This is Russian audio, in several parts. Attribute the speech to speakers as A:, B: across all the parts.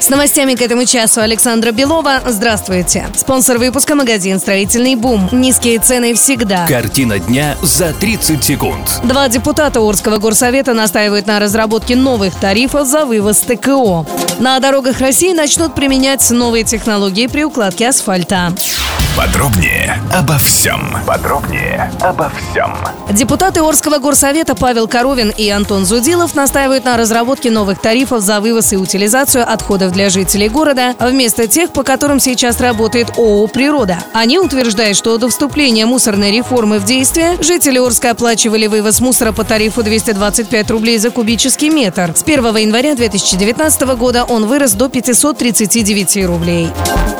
A: С новостями к этому часу Александра Белова. Здравствуйте. Спонсор выпуска магазин «Строительный бум». Низкие цены всегда.
B: Картина дня за 30 секунд.
A: Два депутата Орского горсовета настаивают на разработке новых тарифов за вывоз ТКО. На дорогах России начнут применять новые технологии при укладке асфальта.
C: Подробнее обо всем. Подробнее обо всем.
A: Депутаты Орского горсовета Павел Коровин и Антон Зудилов настаивают на разработке новых тарифов за вывоз и утилизацию отходов для жителей города вместо тех, по которым сейчас работает ООО «Природа». Они утверждают, что до вступления мусорной реформы в действие жители Орска оплачивали вывоз мусора по тарифу 225 рублей за кубический метр. С 1 января 2019 года он вырос до 539 рублей.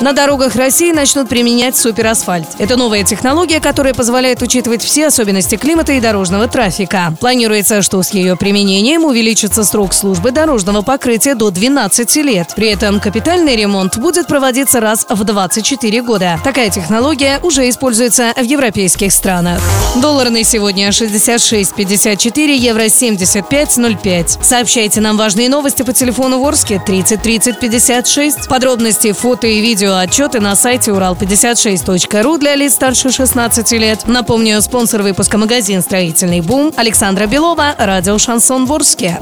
A: На дорогах России начнут применять суперасфальт. Это новая технология, которая позволяет учитывать все особенности климата и дорожного трафика. Планируется, что с ее применением увеличится срок службы дорожного покрытия до 12 лет. При этом капитальный ремонт будет проводиться раз в 24 года. Такая технология уже используется в европейских странах. Доллар на сегодня 66.54, евро 75.05. Сообщайте нам важные новости по телефону Ворске 30 30 56. Подробности, фото и видео отчеты на сайте урал56.ру для лиц старше 16 лет. Напомню, спонсор выпуска магазин «Строительный бум» Александра Белова, радио «Шансон Ворске».